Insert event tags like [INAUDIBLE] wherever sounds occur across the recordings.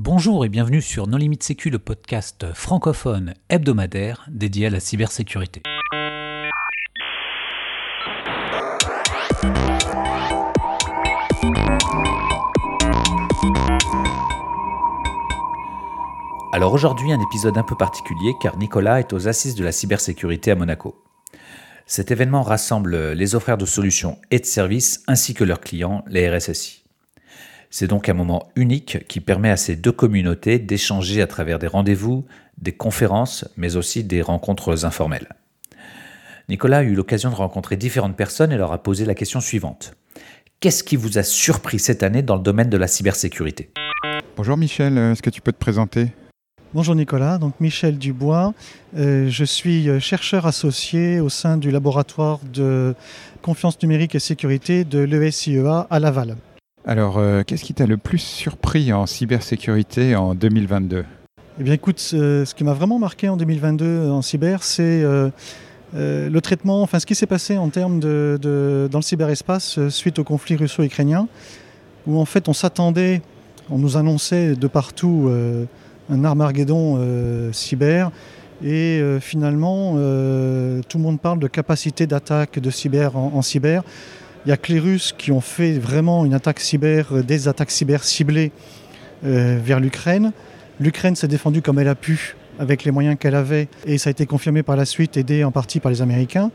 Bonjour et bienvenue sur Non Limite Sécu, le podcast francophone hebdomadaire dédié à la cybersécurité. Alors aujourd'hui un épisode un peu particulier car Nicolas est aux assises de la cybersécurité à Monaco. Cet événement rassemble les offreurs de solutions et de services ainsi que leurs clients, les RSSI. C'est donc un moment unique qui permet à ces deux communautés d'échanger à travers des rendez-vous, des conférences, mais aussi des rencontres informelles. Nicolas a eu l'occasion de rencontrer différentes personnes et leur a posé la question suivante. Qu'est-ce qui vous a surpris cette année dans le domaine de la cybersécurité? Bonjour Michel, est-ce que tu peux te présenter? Bonjour Nicolas, donc Michel Dubois. Euh, je suis euh, chercheur associé au sein du laboratoire de confiance numérique et sécurité de l'ESIEA à Laval. Alors, euh, qu'est-ce qui t'a le plus surpris en cybersécurité en 2022 Eh bien écoute, ce qui m'a vraiment marqué en 2022 en cyber, c'est le traitement, enfin ce qui s'est passé en termes de, dans le cyberespace suite au conflit russo-ukrainien, où en fait on s'attendait, on nous annonçait de partout un Armageddon euh, cyber. Et euh, finalement, euh, tout le monde parle de capacité d'attaque de cyber en, cyber. Il n'y a que les Russes qui ont fait vraiment une attaque cyber, des attaques cyber ciblées vers l'Ukraine. L'Ukraine s'est défendue comme elle a pu, avec les moyens qu'elle avait, et ça a été confirmé par la suite, aidé en partie par les Américains.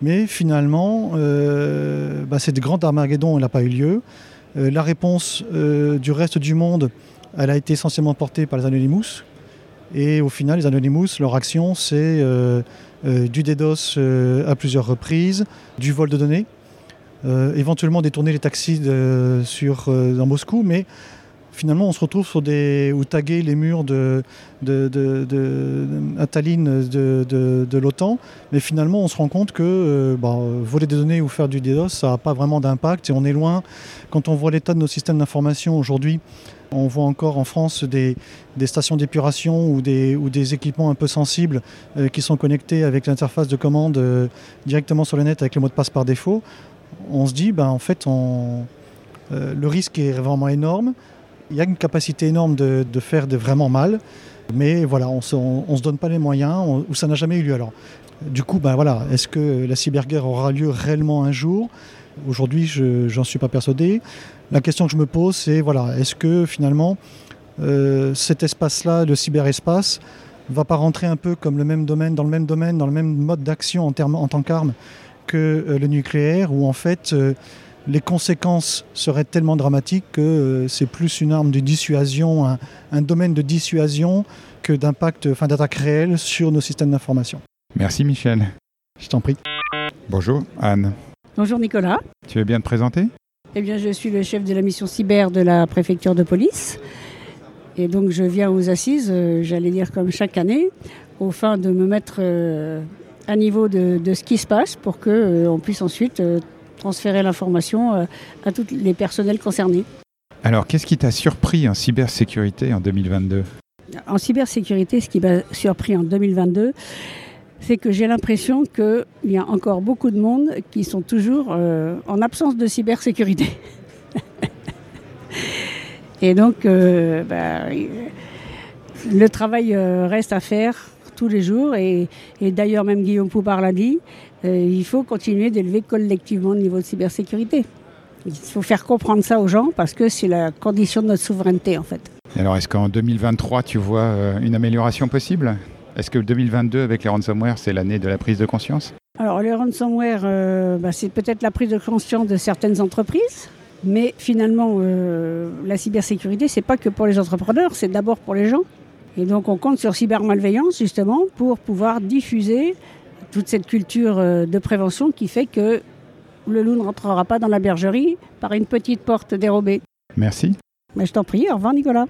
Mais finalement, euh, bah, cette grande Armageddon n'a pas eu lieu. la réponse du reste du monde elle a été essentiellement portée par les Anonymous. Et au final, les Anonymous, leur action, c'est euh, euh, du DDoS euh, à plusieurs reprises, du vol de données, éventuellement détourner les taxis sur, dans Moscou, mais finalement, on se retrouve sur des. ou taguer les murs de, de, de, de, l'OTAN, mais finalement, on se rend compte que bah, voler des données ou faire du DDoS, ça n'a pas vraiment d'impact et on est loin. Quand on voit l'état de nos systèmes d'information aujourd'hui, on voit encore en France des, stations d'épuration ou des, ou des, équipements un peu sensibles euh, qui sont connectés avec l'interface de commande euh, directement sur le net avec le mot de passe par défaut. On se dit, ben, en fait, euh, le risque est vraiment énorme. Il y a une capacité énorme de, faire de vraiment mal, mais voilà, on ne se donne pas les moyens, ou ça n'a jamais eu lieu. Alors, du coup, ben voilà, est-ce que la cyberguerre aura lieu réellement un jour? Aujourd'hui, je n'en suis pas persuadé. La question que je me pose, c'est voilà, est-ce que finalement euh, cet espace-là, le cyberespace, va pas rentrer un peu comme le même domaine, dans le même domaine, dans le même mode d'action en, en, tant qu'arme? Que euh, le nucléaire, où en fait euh, les conséquences seraient tellement dramatiques que c'est plus une arme de dissuasion, un, un domaine de dissuasion que d'impact, enfin d'attaque réelle sur nos systèmes d'information. Merci Michel. Je t'en prie. Bonjour Anne. Bonjour Nicolas. Tu veux bien te présenter? Eh bien, je suis le chef de la mission cyber de la préfecture de police. Et donc, je viens aux assises, euh, j'allais dire comme chaque année, au fin de me mettre euh, à niveau de, ce qui se passe pour qu'on euh, puisse ensuite transférer l'information à tous les personnels concernés. Alors, qu'est-ce qui t'a surpris en cybersécurité en 2022 En cybersécurité, ce qui m'a surpris en 2022, c'est que j'ai l'impression qu'il y a encore beaucoup de monde qui sont toujours euh, en absence de cybersécurité. [LAUGHS] Et donc, euh, bah, le travail euh, reste à faire tous les jours. Et, d'ailleurs, même Guillaume Poupard l'a dit, il faut continuer d'élever collectivement le niveau de cybersécurité. Il faut faire comprendre ça aux gens parce que c'est la condition de notre souveraineté, en fait. alors, est-ce qu'en 2023, tu vois une amélioration possible? Est-ce que 2022 avec les ransomware, c'est l'année de la prise de conscience? Alors les ransomware, euh, bah, c'est peut-être la prise de conscience de certaines entreprises, mais finalement, euh, la cybersécurité, c'est pas que pour les entrepreneurs, c'est d'abord pour les gens. Et donc on compte sur cybermalveillance justement pour pouvoir diffuser toute cette culture euh, de prévention qui fait que le loup ne rentrera pas dans la bergerie par une petite porte dérobée. Merci. Mais je t'en prie, au revoir Nicolas.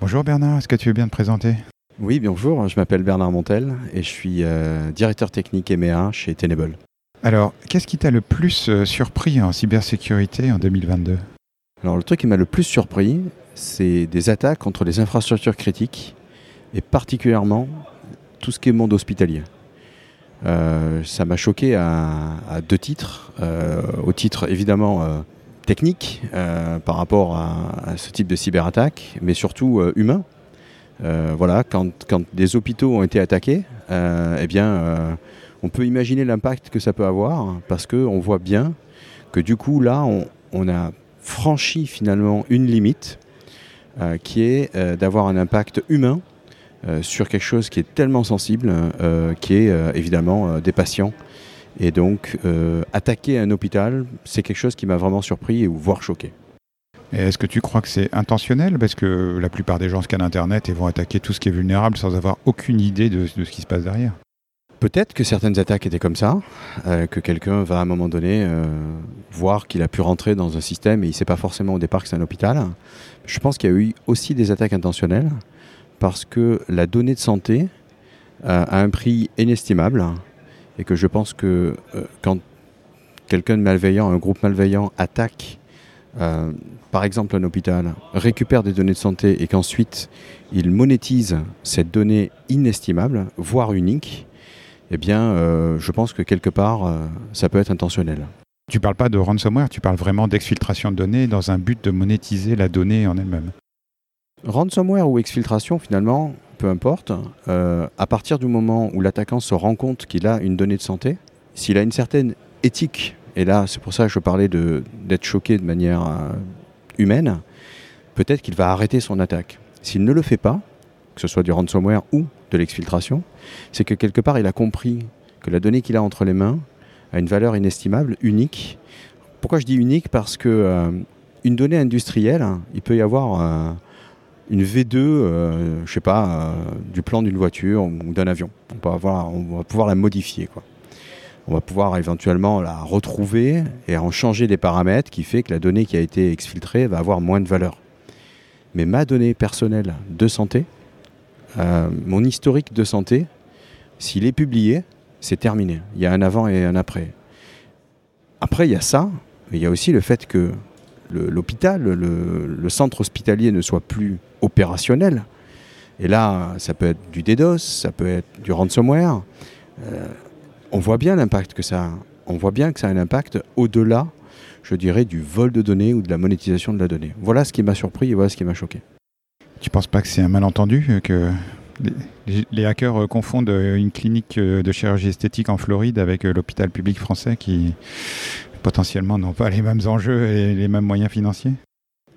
Bonjour Bernard, est-ce que tu veux bien te présenter? Oui, bonjour, je m'appelle Bernard Montel et je suis euh, directeur technique EMEA chez Tenable. Alors, qu'est-ce qui t'a le plus euh, surpris en cybersécurité en 2022 Alors, le truc qui m'a le plus surpris, c'est des attaques contre les infrastructures critiques et particulièrement tout ce qui est monde hospitalier. Euh, ça m'a choqué à, deux titres. au titre évidemment technique par rapport à, ce type de cyberattaque, mais surtout humain. voilà, quand, quand, des hôpitaux ont été attaqués, eh bien, on peut imaginer l'impact que ça peut avoir, parce qu'on voit bien que du coup, là, on, a franchi finalement une limite euh, qui est euh, d'avoir un impact humain euh, sur quelque chose qui est tellement sensible, qui est évidemment des patients. Et donc, attaquer un hôpital, c'est quelque chose qui m'a vraiment surpris, ou voire choqué. Est-ce que tu crois que c'est intentionnel? Parce que la plupart des gens scannent Internet et vont attaquer tout ce qui est vulnérable sans avoir aucune idée de ce qui se passe derrière. Peut-être que certaines attaques étaient comme ça, euh, que quelqu'un va à un moment donné euh, voir qu'il a pu rentrer dans un système et il ne sait pas forcément au départ que c'est un hôpital. Je pense qu'il y a eu aussi des attaques intentionnelles parce que la donnée de santé euh, a un prix inestimable et que je pense que quand quelqu'un de malveillant, un groupe malveillant attaque par exemple un hôpital, récupère des données de santé et qu'ensuite il monétise cette donnée inestimable, voire unique, eh bien, euh, je pense que quelque part, euh, ça peut être intentionnel. Tu parles pas de ransomware, tu parles vraiment d'exfiltration de données dans un but de monétiser la donnée en elle-même. Ransomware ou exfiltration, finalement, peu importe, euh, à partir du moment où l'attaquant se rend compte qu'il a une donnée de santé, s'il a une certaine éthique, et là c'est pour ça que je parlais d'être choqué de manière humaine, peut-être qu'il va arrêter son attaque. S'il ne le fait pas, que ce soit du ransomware ou de l'exfiltration, c'est que quelque part il a compris que la donnée qu'il a entre les mains a une valeur inestimable, unique. Pourquoi je dis unique? Parce que euh, une donnée industrielle, il peut y avoir euh, une V2, je euh, je sais pas, du plan d'une voiture ou d'un avion. On, va pouvoir la modifier. On va pouvoir éventuellement la retrouver et en changer des paramètres qui fait que la donnée qui a été exfiltrée va avoir moins de valeur. Mais ma donnée personnelle de santé, euh, mon historique de santé, s'il est publié, c'est terminé. Il y a un avant et un après. Après, il y a ça, mais il y a aussi le fait que l'hôpital, le, centre hospitalier ne soit plus opérationnel. Et là, ça peut être du DDoS, ça peut être du ransomware. Euh, on voit bien l'impact que ça a. On voit bien que ça a un impact au-delà, je dirais, du vol de données ou de la monétisation de la donnée. Voilà ce qui m'a surpris et voilà ce qui m'a choqué. Tu penses pas que c'est un malentendu euh, que les, hackers euh, confondent une clinique de chirurgie esthétique en Floride avec l'hôpital public français qui potentiellement n'ont pas les mêmes enjeux et les mêmes moyens financiers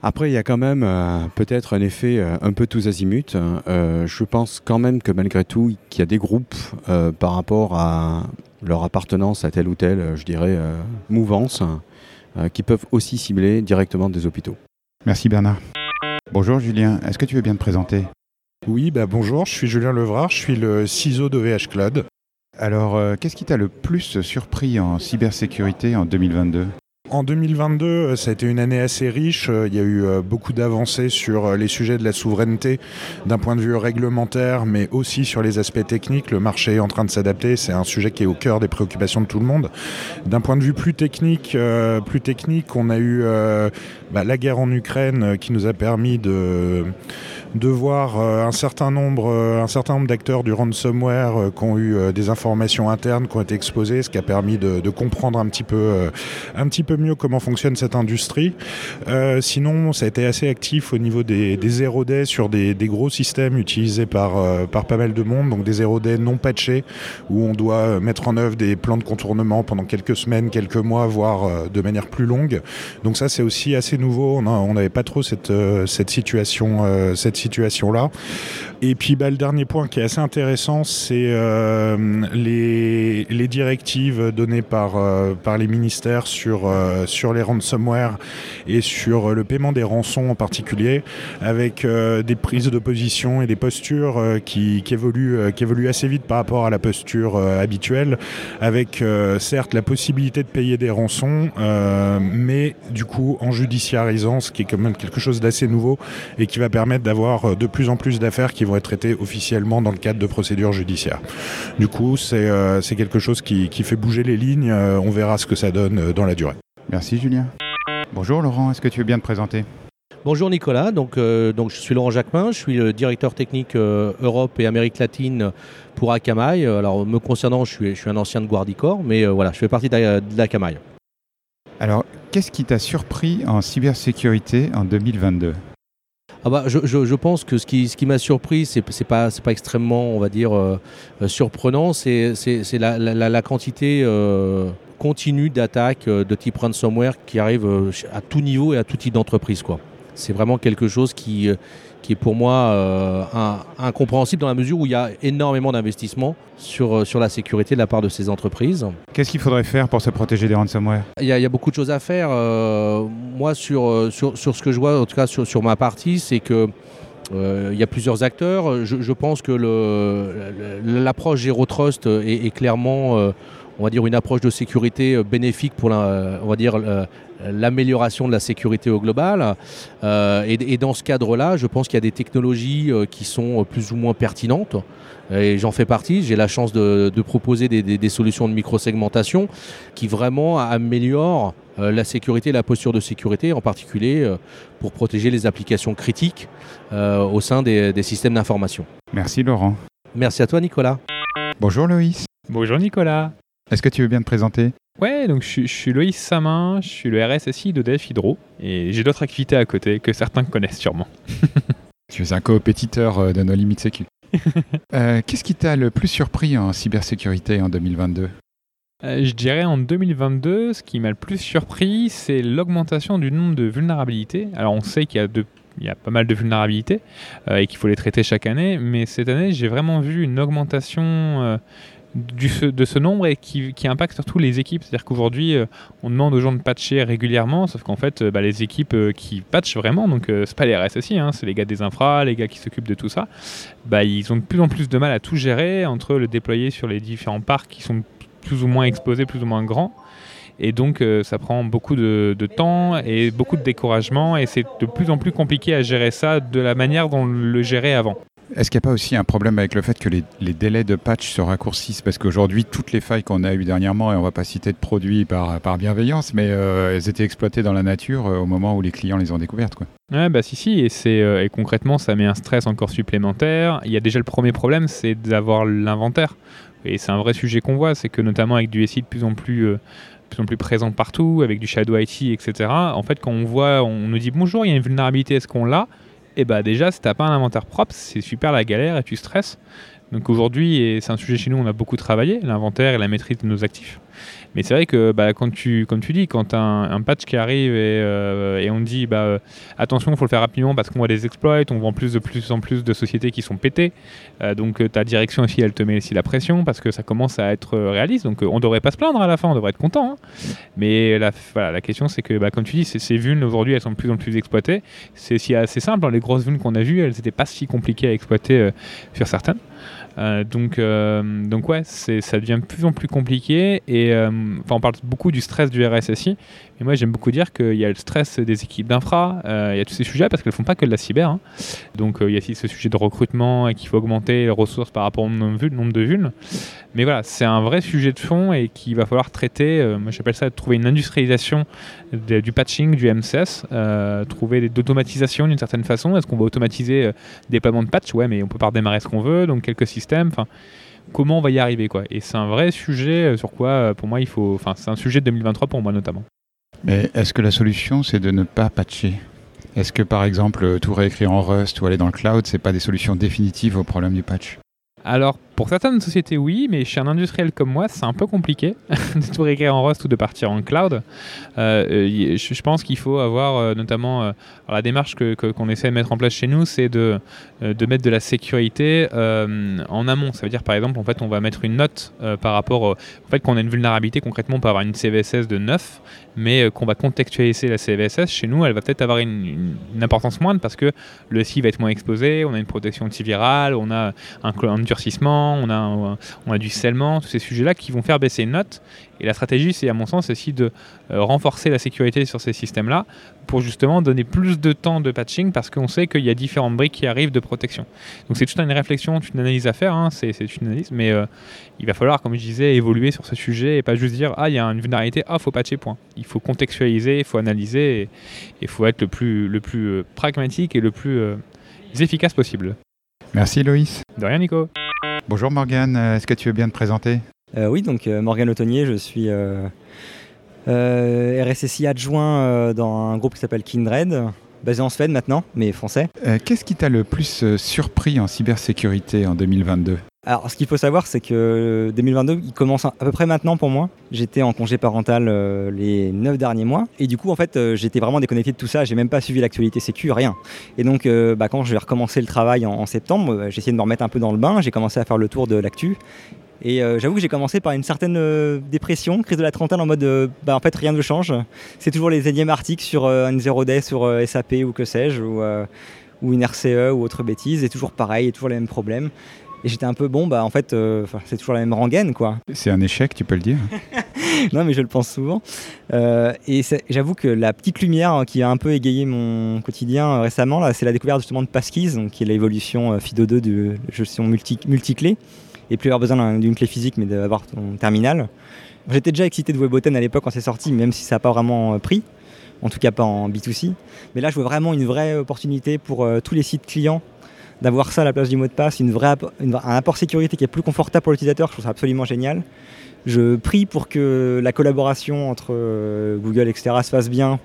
après, il y a quand même peut-être un effet un peu tous azimuts. je pense quand même que malgré tout, qu'il y a des groupes par rapport à leur appartenance à telle ou telle, je dirais, mouvance, qui peuvent aussi cibler directement des hôpitaux. Merci Bernard. Bonjour Julien, est-ce que tu veux bien te présenter? Oui, bah bonjour, je suis Julien Levrard, je suis le CISO de VH Cloud. Alors, euh, qu'est-ce qui t'a le plus surpris en cybersécurité en 2022 en 2022, euh, ça a été une année assez riche. Euh, il y a eu beaucoup d'avancées sur les sujets de la souveraineté d'un point de vue réglementaire, mais aussi sur les aspects techniques. Le marché est en train de s'adapter. C'est un sujet qui est au cœur des préoccupations de tout le monde. D'un point de vue plus technique, plus technique, on a eu bah, la guerre en Ukraine qui nous a permis de de voir un certain nombre, un certain nombre d'acteurs du ransomware qui ont eu des informations internes qui ont été exposées, ce qui a permis de, comprendre un petit peu, un petit peu mieux comment fonctionne cette industrie. Euh, sinon, ça a été assez actif au niveau des, des 0 day sur des, gros systèmes utilisés par, euh, par pas mal de monde, donc des 0 day non patchés, où on doit mettre en œuvre des plans de contournement pendant quelques semaines, quelques mois, voire euh, de manière plus longue. Donc ça, c'est aussi assez nouveau. On n'avait pas trop cette, situation, cette situation-là. Et puis bah, le dernier point qui est assez intéressant, c'est les, les, directives données par, par les ministères sur euh, sur les ransomware et sur le paiement des rançons en particulier, avec euh, des prises de position et des postures euh, qui, évoluent, qui évoluent assez vite par rapport à la posture habituelle, avec certes la possibilité de payer des rançons, mais du coup en judiciarisant, ce qui est quand même quelque chose d'assez nouveau et qui va permettre d'avoir de plus en plus d'affaires qui vont être traitées officiellement dans le cadre de procédures judiciaires. Du coup, c'est quelque chose qui, qui fait bouger les lignes. on verra ce que ça donne dans la durée. Merci Julien. Bonjour Laurent, est-ce que tu veux bien te présenter? Bonjour Nicolas, donc, euh, donc je suis Laurent Jacquemin, je suis le directeur technique euh, Europe et Amérique latine pour Akamai. Alors me concernant, je suis, je suis un ancien de Guardicore, mais euh, voilà, je fais partie d'Akamai. Alors, qu'est-ce qui t'a surpris en cybersécurité en 2022 ah bah, je, je, pense que ce qui, ce qui m'a surpris, c'est n'est pas, pas extrêmement, on va dire, euh, surprenant, c'est la, la, la, quantité euh, continue d'attaques euh, de type ransomware qui arrive à tout niveau et à tout type d'entreprise. C'est vraiment quelque chose qui, qui est pour moi euh, incompréhensible dans la mesure où il y a énormément d'investissements sur, sur la sécurité de la part de ces entreprises. Qu'est-ce qu'il faudrait faire pour se protéger des ransomware? Il y, a, il y, a beaucoup de choses à faire. Euh, moi, sur, sur, sur, ce que je vois, en tout cas sur, sur ma partie, c'est que euh, il y a plusieurs acteurs. Je, je pense que l'approche Zero Trust est, est clairement, euh, on va dire, une approche de sécurité bénéfique pour la, on va dire, l'amélioration de la sécurité au global. Euh, et, et, dans ce cadre-là, je pense qu'il y a des technologies euh, qui sont plus ou moins pertinentes. Et j'en fais partie. J'ai la chance de, de proposer des, des, des, solutions de microsegmentation qui vraiment améliorent euh, la sécurité, la posture de sécurité, en particulier euh, pour protéger les applications critiques euh, au sein des, des systèmes d'information. Merci Laurent. Merci à toi Nicolas. Bonjour Loïs. Bonjour Nicolas. Est-ce que tu veux bien te présenter? Ouais, donc je, je, suis Loïs Samin, je suis le RSSI d'EDF Hydro et j'ai d'autres activités à côté que certains connaissent sûrement. [LAUGHS] tu es un coopétiteur de nos limites sécu. [LAUGHS] euh, Qu'est-ce qui t'a le plus surpris en cybersécurité en 2022 euh, je dirais en 2022, ce qui m'a le plus surpris, c'est l'augmentation du nombre de vulnérabilités. Alors on sait qu'il y a de il y a pas mal de vulnérabilités euh, et qu'il faut les traiter chaque année, mais cette année j'ai vraiment vu une augmentation euh, de ce nombre et qui, qui, impacte surtout les équipes. C'est-à-dire qu'aujourd'hui, euh, on demande aux gens de patcher régulièrement, sauf qu'en fait, euh, bah, les équipes euh, qui patchent vraiment, donc c'est pas les RSSI, hein, c'est les gars des infras, les gars qui s'occupent de tout ça, bah, ils ont de plus en plus de mal à tout gérer entre le déployer sur les différents parcs qui sont plus ou moins exposés, plus ou moins grands. Et donc, ça prend beaucoup de, de, temps et beaucoup de découragement. Et c'est de plus en plus compliqué à gérer ça de la manière dont on le gérait avant. Est-ce qu'il n'y a pas aussi un problème avec le fait que les, délais de patch se raccourcissent? Parce qu'aujourd'hui, toutes les failles qu'on a eues dernièrement, et on ne va pas citer de produits par, par bienveillance, mais euh, elles étaient exploitées dans la nature euh, au moment où les clients les ont découvertes. Quoi. Ouais, bah si, si, et, euh, et concrètement, ça met un stress encore supplémentaire. Il y a déjà le premier problème, c'est d'avoir l'inventaire. Et c'est un vrai sujet qu'on voit, c'est que notamment avec du SI de plus en plus plus en plus présent partout, avec du Shadow IT, etc. En fait, quand on voit, on nous dit bonjour, il y a une vulnérabilité, est-ce qu'on l'a? Et eh bah déjà, si t'as pas un inventaire propre, c'est super la galère et tu stresses. Donc aujourd'hui, et c'est un sujet chez nous, on a beaucoup travaillé, l'inventaire et la maîtrise de nos actifs. Mais c'est vrai que bah, quand tu, comme tu dis, quand un, patch qui arrive et, euh, et on dit bah, euh, attention, il faut le faire rapidement parce qu'on voit des exploits, on voit plus de plus en plus de sociétés qui sont pétées. Euh, donc ta direction aussi, elle te met aussi la pression parce que ça commence à être réaliste. Donc on devrait pas se plaindre à la fin, on devrait être content. Hein. Mais la, question, c'est que bah, comme tu dis, ces vulnes aujourd'hui, elles sont de plus en plus exploitées. C'est assez simple. Hein, les grosses vulnes qu'on a vues, elles n'étaient pas si compliquées à exploiter sur certaines. Euh, donc, euh, donc ouais, ça devient de plus en plus compliqué. Et euh, on parle beaucoup du stress du RSSI. Moi, j'aime beaucoup dire qu'il y a le stress des équipes d'infra. il y a tous ces sujets parce qu'elles font pas que de la cyber. Hein. Donc, il y a aussi ce sujet de recrutement et qu'il faut augmenter les ressources par rapport au nombre de vulnes. Mais voilà, c'est un vrai sujet de fond et qu'il va falloir traiter. moi, j'appelle ça trouver une industrialisation du patching, du MCS, trouver d'automatisation d'une certaine façon. Est-ce qu'on va automatiser le déploiement de patch? Ouais, mais on peut pas redémarrer ce qu'on veut. Donc, quelques système. Enfin, comment on va y arriver Et c'est un vrai sujet sur quoi, pour moi, il faut. Enfin, c'est un sujet de 2023 pour moi notamment. Mais est-ce que la solution, c'est de ne pas patcher? Est-ce que par exemple, tout réécrire en Rust ou aller dans le cloud, c'est pas des solutions définitives au problème du patch? Alors, pour certaines sociétés, oui, mais chez un industriel comme moi, c'est un peu compliqué [LAUGHS] de tout réécrire en Rust ou de partir en cloud. Euh, je, pense qu'il faut avoir, euh, notamment, euh, la démarche qu'on que, qu'on essaie de mettre en place chez nous, c'est de, de mettre de la sécurité en amont. Ça veut dire, par exemple, en fait, on va mettre une note par rapport au fait qu'on a une vulnérabilité. Concrètement, on peut avoir une CVSS de 9, mais qu'on va contextualiser la CVSS. Chez nous, elle va peut-être avoir une, importance moindre parce que le SI va être moins exposé, on a une protection antivirale, on a un durcissement, on a, on a du scellement, tous ces sujets-là qui vont faire baisser une note. Et la stratégie, c'est à mon sens aussi de euh, renforcer la sécurité sur ces systèmes-là pour justement donner plus de temps de patching parce qu'on sait qu'il y a différentes briques qui arrivent de protection. Donc c'est toute une réflexion, toute une analyse à faire, hein, c'est une analyse, mais euh, il va falloir, comme je disais, évoluer sur ce sujet et pas juste dire ah il y a une vulnérabilité, ah faut patcher point. Il faut contextualiser, il faut analyser et il faut être le plus, le plus euh, pragmatique et le plus efficace possible. Merci Loïs. De rien Nico. Bonjour Morgane, est-ce que tu veux bien te présenter? Euh, Oui, donc euh, Morgane Autonnier, je suis euh, RSSI adjoint dans un groupe qui s'appelle Kindred, basé en Suède maintenant, mais français. Qu'est-ce qui t'a le plus surpris en cybersécurité en 2022 alors, ce qu'il faut savoir, c'est que 2022, il commence à peu près maintenant pour moi. J'étais en congé parental euh, les 9 derniers mois. Et du coup, en fait, euh, j'étais vraiment déconnecté de tout ça. J'ai même pas suivi l'actualité sécu, rien. Et donc, euh, bah, quand je vais recommencer le travail en, septembre, j'ai essayé de me remettre un peu dans le bain. J'ai commencé à faire le tour de l'actu. Et j'avoue que j'ai commencé par une certaine dépression, crise de la trentaine en mode bah, en fait rien ne change. C'est toujours les énièmes articles sur un 0 day sur SAP ou que sais-je, ou, ou, une RCE ou autre bêtise, et toujours pareil, et toujours les mêmes problèmes. Et j'étais un peu bon, bah en fait, euh, c'est toujours la même rengaine, quoi. C'est un échec, tu peux le dire [LAUGHS] Non, mais je le pense souvent. Euh, et j'avoue que la petite lumière hein, qui a un peu égayé mon quotidien euh, récemment, là, c'est la découverte justement de Passkeys, donc, qui est l'évolution FIDO2 de gestion multi, multi-clés. Et plus avoir besoin d'une clé physique, mais d'avoir ton terminal. J'étais déjà excité de Weboten à l'époque quand c'est sorti, même si ça n'a pas vraiment pris. En tout cas, pas en B2C. Mais là, je vois vraiment une vraie opportunité pour tous les sites clients d'avoir ça à la place du mot de passe, une vraie, un apport sécurité qui est plus confortable pour l'utilisateur, je trouve ça absolument génial. Je prie pour que la collaboration entre euh, Google, etc., se fasse bien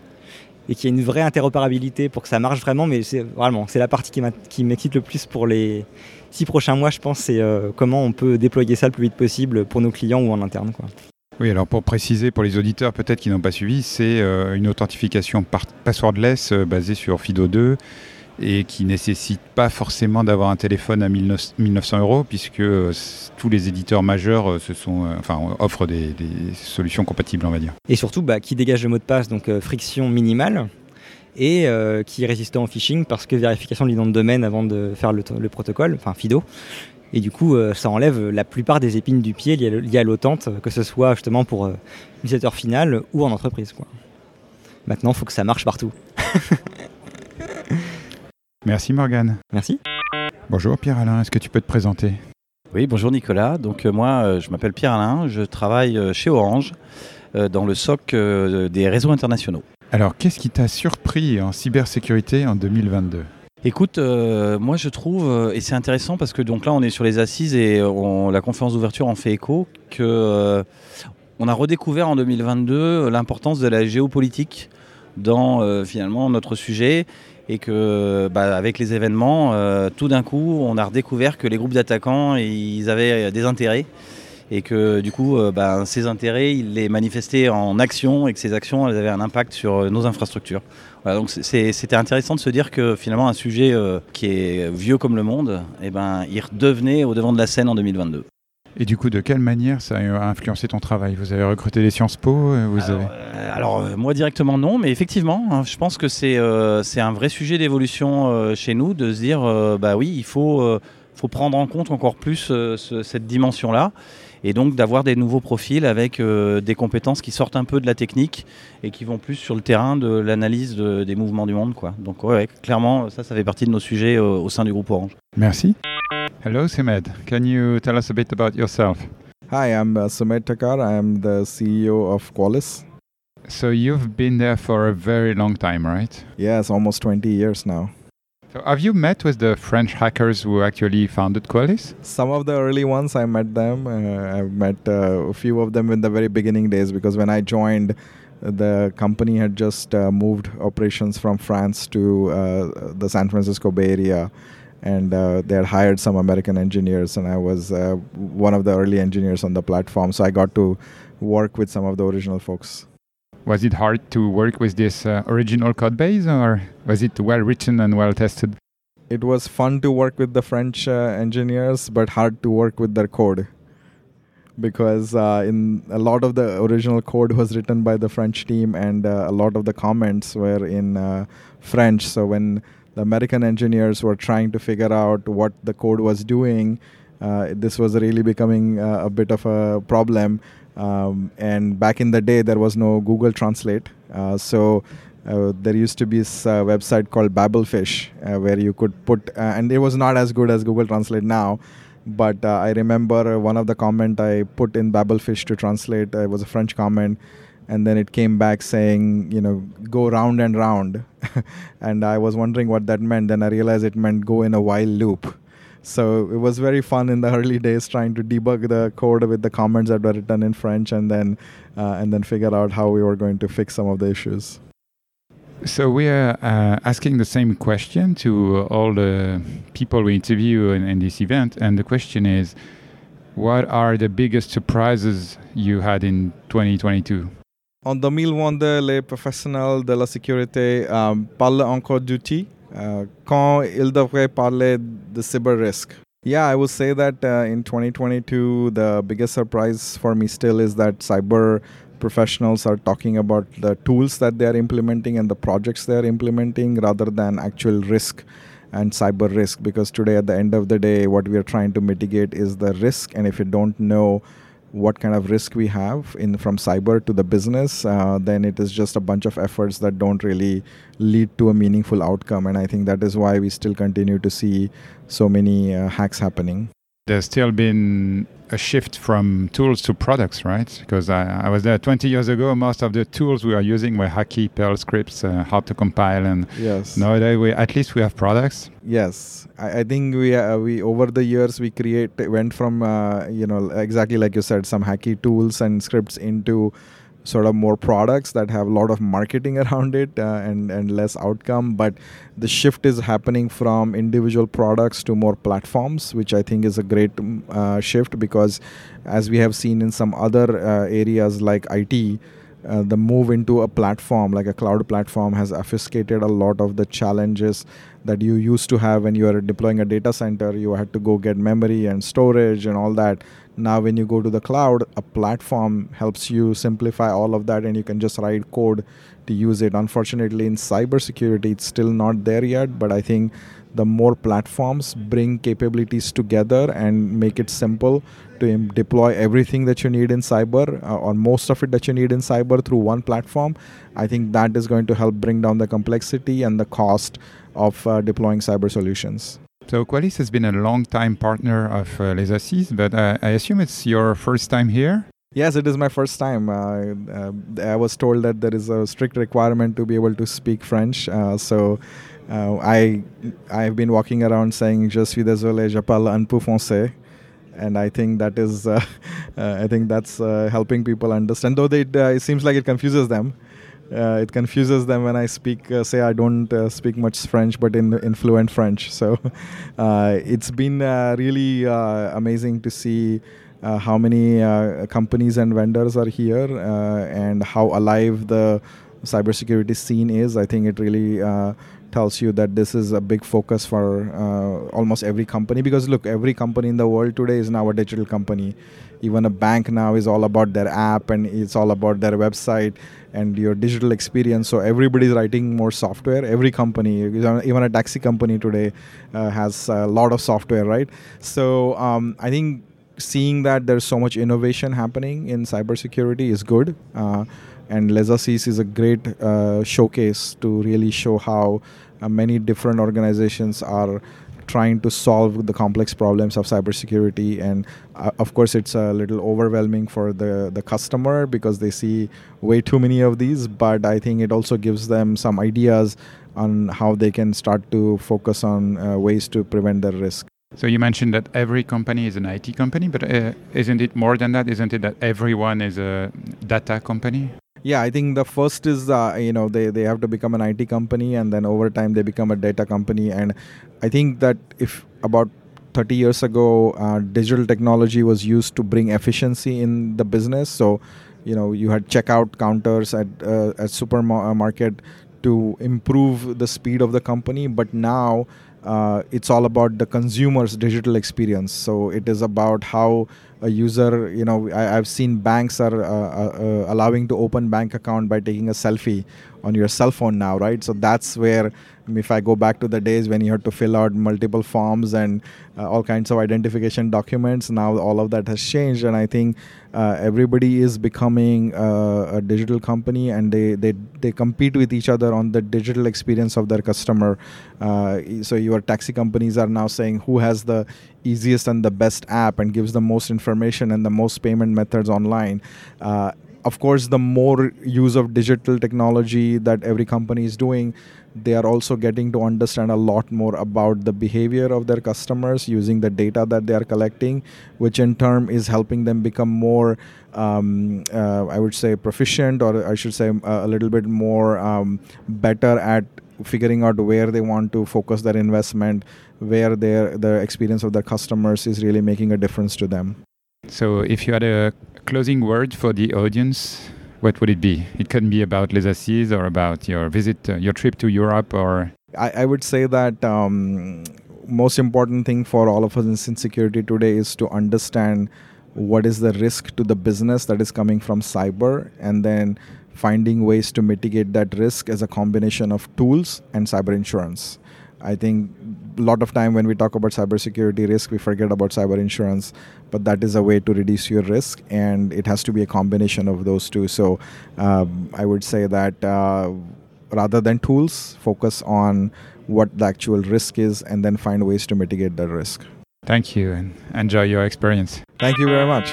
et qu'il y ait une vraie interopérabilité pour que ça marche vraiment. Mais c'est vraiment c'est la partie qui m'excite le plus pour les six prochains mois, je pense, c'est euh, comment on peut déployer ça le plus vite possible pour nos clients ou en interne. Oui, alors pour préciser pour les auditeurs peut-être qui n'ont pas suivi, c'est euh, une authentification passwordless basée sur FIDO2 et qui nécessite pas forcément d'avoir un téléphone à 1900 euros puisque euh, tous les éditeurs majeurs euh, se sont, euh, enfin, offrent des, solutions compatibles, on va dire. Et surtout, bah, qui dégage le mot de passe, donc friction minimale et qui est résistant au phishing parce que vérification du nom de domaine avant de faire le, protocole, enfin FIDO. Et du coup, ça enlève la plupart des épines du pied liées à l'autente, que ce soit justement pour l'utilisateur final ou en entreprise. Maintenant, il faut que ça marche partout. [LAUGHS] Merci Morgane. Merci. Bonjour Pierre-Alain, est-ce que tu peux te présenter? Oui, bonjour Nicolas. Donc euh, moi, euh, je m'appelle Pierre-Alain, je travaille euh, chez Orange dans le SOC des réseaux internationaux. Alors, qu'est-ce qui t'a surpris en cybersécurité en 2022 Écoute, moi je trouve, et c'est intéressant parce que donc là on est sur les assises et la conférence d'ouverture en fait écho, que on a redécouvert en 2022 l'importance de la géopolitique dans finalement notre sujet et que bah, avec les événements, euh, tout d'un coup, on a redécouvert que les groupes d'attaquants, avaient des intérêts et que du coup, euh, bah, ces intérêts, ils les manifestaient en action et que ces actions, avaient un impact sur euh, nos infrastructures. donc c'était intéressant de se dire que finalement, un sujet qui est vieux comme le monde, eh ben, il redevenait au devant de la scène en 2022. Et du coup, de quelle manière ça a influencé ton travail? Vous avez recruté des Sciences Po vous Alors, avez... Euh, alors euh, moi directement non, mais effectivement, hein, je pense que c'est euh, un vrai sujet d'évolution chez nous, de se dire, bah oui, il faut, faut prendre en compte encore plus cette dimension-là et donc d'avoir des nouveaux profils avec des compétences qui sortent un peu de la technique et qui vont plus sur le terrain de l'analyse des mouvements du monde. Quoi. Donc ouais, clairement, ça, ça fait partie de nos sujets au sein du groupe Orange. Merci. Hello, Simed. Can you tell us a bit about yourself? Hi, I'm uh, Sumit Takar. I'm the CEO of Qualys. So you've been there for a very long time, right? Yes, almost 20 years now. So have you met with the French hackers who actually founded Qualys? Some of the early ones, I met them. Uh, I've met uh, a few of them in the very beginning days because when I joined, the company had just uh, moved operations from France to uh, the San Francisco Bay Area and uh, they had hired some American engineers, and I was uh, one of the early engineers on the platform. So I got to work with some of the original folks. Was it hard to work with this uh, original code base, or was it well written and well tested? It was fun to work with the French uh, engineers, but hard to work with their code because uh, in a lot of the original code was written by the French team, and uh, a lot of the comments were in French. So when the American engineers were trying to figure out what the code was doing. Uh, this was really becoming uh, a bit of a problem. Um, and back in the day, there was no Google Translate. Uh, so uh, there used to be this uh, website called Babelfish uh, where you could put, and it was not as good as Google Translate now. But I remember one of the comment I put in Babelfish to translate. it was a French comment and then it came back saying you know go round and round [LAUGHS] and i was wondering what that meant then i realized it meant go in a while loop so it was very fun in the [LAUGHS] early days trying to debug the code with the comments that were written in French and then uh, and then figure out how we were going to fix some of the issues. So we are uh, asking the same question to all the people we interview in, in, this event, and the question is, what are the biggest surprises you had in 2022? En 2022, les professionnels de la sécurité um, parlent encore d'outils uh, quand ils devraient parler de cyber risk. Yeah, I would say that uh, in 2022, the biggest surprise for me still is that cyber professionals are talking about the tools that they are implementing and the projects they are implementing rather than actual risk and cyber risk because today at the end of the day what we are trying to mitigate is the risk and if you don't know what kind of risk we have in from cyber to the business uh, then it is just a bunch of efforts that don't really lead to a meaningful outcome. And i think that is why we still continue to see so many uh, hacks happening there's still been a shift from tools to products, right? Because I, I, was there 20 years ago. Most of the tools we are using were hacky Perl scripts, uh, hard to compile, and yes. nowadays we at least we have products. Yes, I, I think we uh, we over the years we create went from uh, you know exactly like you said some hacky tools and scripts into sort of more products that have a lot of marketing [LAUGHS] around it uh, and and less outcome. But the shift is happening from individual products to more platforms which i think is a great mm, uh, shift because as we have seen in some other uh, areas like IT uh, the move into a platform like a cloud platform has obfuscated a lot of the challenges that you used to have when you are deploying a data center. You had to go get memory and storage and all that now when you go to the cloud a platform helps you simplify all of that and you can just write code to use it. Unfortunately in cybersecurity it's still not there yet but i think the more platforms bring capabilities together and make it simple to deploy everything that you need in cyber uh, or most of it that you need in cyber through one platform i think that is going to help bring down the complexity and the cost of uh, deploying cyber solutions so Qualys has been a long time partner of uh, Les Assises, but uh, I assume it's your first time here? Yes, it is my first time. Uh, uh, I was told that there is a strict requirement to be able to speak French. Uh, so uh, I I've been walking around saying "Je suis désolé, je parle un peu français," and I think that is uh, [LAUGHS] I think that's helping people understand. Though they, it seems like it confuses them. Uh, it confuses them when I speak. Uh, say I don't uh, speak much French, but in, in fluent French. So [LAUGHS] uh, it's been uh, really uh, amazing to see how many companies and vendors are here and how alive the cybersecurity scene is. I think it really tells you that this is a big focus for uh, almost every company. Because look every company in the world today is now a digital company. Even a bank now is all about their app and it's all about their website and your digital experience. So everybody's writing more software. Every company even a taxi company today uh, has a lot of software right? So um, i think seeing that there's so much innovation happening in cybersecurity is good. Uh, and Les Assises is a great uh, showcase to really show how uh, many different organizations are trying to solve the complex problems of cybersecurity and uh, of course it's a little overwhelming for the the customer because they see way too many of these but i think it also gives them some ideas on how they can start to focus on uh, ways to prevent their risk so you mentioned that every company is an IT company, but uh, isn't it more than that? Isn't it that everyone is a data company? Yeah, I think the first is uh, you know they they have to become an IT company, and then over time they become a data company. And I think that if about 30 years ago, uh, digital technology was used to bring efficiency in the business. So, you know, you had checkout counters at uh, at supermarket to improve the speed of the company. But now uh, it's all about the consumer's digital experience. So it is about how a user, you know, I, have seen banks are uh, uh, uh, allowing to open bank account by taking a selfie on your cell phone now, right? So that's where if I go back to the days when you had to fill out multiple forms and uh, all kinds of identification documents, now all of that has changed, and I think uh, everybody is becoming uh, a digital company, and they, they they compete with each other on the digital experience of their customer. Uh, so your taxi companies are now saying who has the easiest and the best app and gives the most information and the most payment methods online uh, of course the more use of digital technology that every company is doing they are also getting to understand a lot more about the behavior of their customers using the data that they are collecting, which in turn is helping them become more, um, uh, I would say, proficient, or I should say, uh, a little bit more um, better at figuring out where they want to focus their investment, where their the experience of their customers is really making a difference to them. So, if you had a closing word for the audience, what would it be? It can be about Les Assises or about your visit, uh, your trip to Europe, or. I, I would say that um, most important thing for all of us in security today is to understand what is the risk to the business that is coming from cyber, and then finding ways to mitigate that risk as a combination of tools and cyber insurance. I think lot of time when we talk about cybersecurity risk, we forget about cyber insurance, but that is a way to reduce your risk, and it has to be a combination of those two. So um, I would say that uh, rather than tools, focus on what the actual risk is, and then find ways to mitigate that risk. Thank you, and enjoy your experience. Thank you very much.